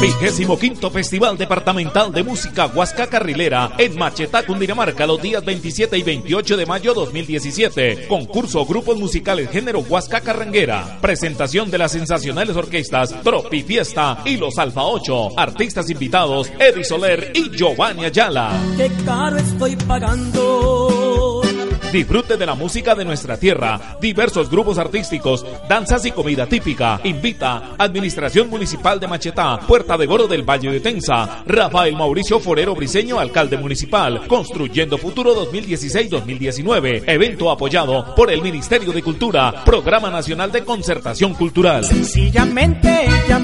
Vigésimo quinto Festival Departamental de Música Huasca Carrilera en Machetá, Cundinamarca, los días 27 y 28 de mayo 2017. Concurso Grupos Musicales Género Huasca Carranguera. Presentación de las sensacionales orquestas Tropi Fiesta y Los Alfa 8. Artistas invitados Eddie Soler y Giovanni Ayala. Qué caro estoy pagando Disfrute de la música de nuestra tierra, diversos grupos artísticos, danzas y comida típica. Invita Administración Municipal de Machetá, Puerta de Goro del Valle de Tensa, Rafael Mauricio Forero Briseño, alcalde municipal, Construyendo Futuro 2016-2019. Evento apoyado por el Ministerio de Cultura, Programa Nacional de Concertación Cultural. Sencillamente ella